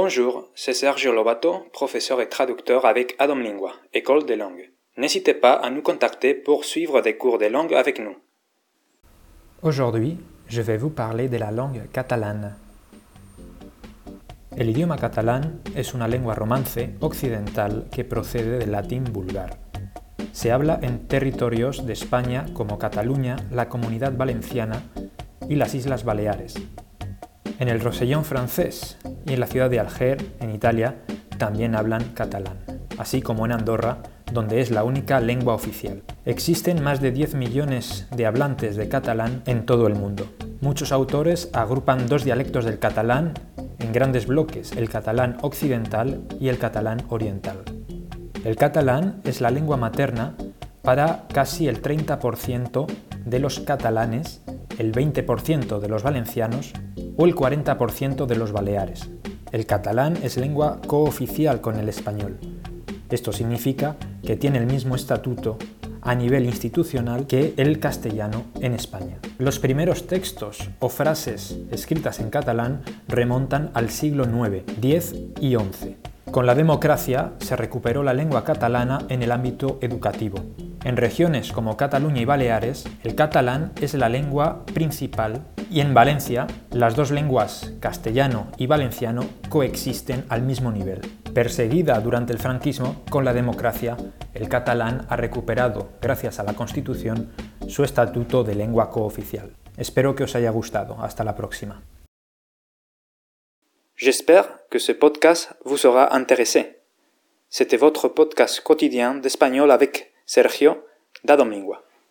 Bonjour, c'est Sergio Lobato, professeur et traducteur avec Adam Lingua, École des langues. N'hésitez pas à nous contacter pour suivre des cours de langue avec nous. Aujourd'hui, je vais vous parler de la langue catalane. El idioma catalán es una lengua romance occidental que procede del latín vulgar. Se habla en territorios de España como Cataluña, la Comunidad Valenciana y las Islas Baleares. En el Rosellón francés y en la ciudad de Alger, en Italia, también hablan catalán, así como en Andorra, donde es la única lengua oficial. Existen más de 10 millones de hablantes de catalán en todo el mundo. Muchos autores agrupan dos dialectos del catalán en grandes bloques, el catalán occidental y el catalán oriental. El catalán es la lengua materna para casi el 30% de los catalanes, el 20% de los valencianos o el 40% de los baleares. El catalán es lengua cooficial con el español. Esto significa que tiene el mismo estatuto a nivel institucional que el castellano en España. Los primeros textos o frases escritas en catalán remontan al siglo IX, X y XI. Con la democracia se recuperó la lengua catalana en el ámbito educativo. En regiones como Cataluña y Baleares, el catalán es la lengua principal y en Valencia las dos lenguas castellano y valenciano coexisten al mismo nivel. Perseguida durante el franquismo, con la democracia, el catalán ha recuperado, gracias a la Constitución, su estatuto de lengua cooficial. Espero que os haya gustado. Hasta la próxima. J'espère que ce podcast vous sera intéressé. C'était votre podcast quotidien d'espagnol avec Sergio da Domingua.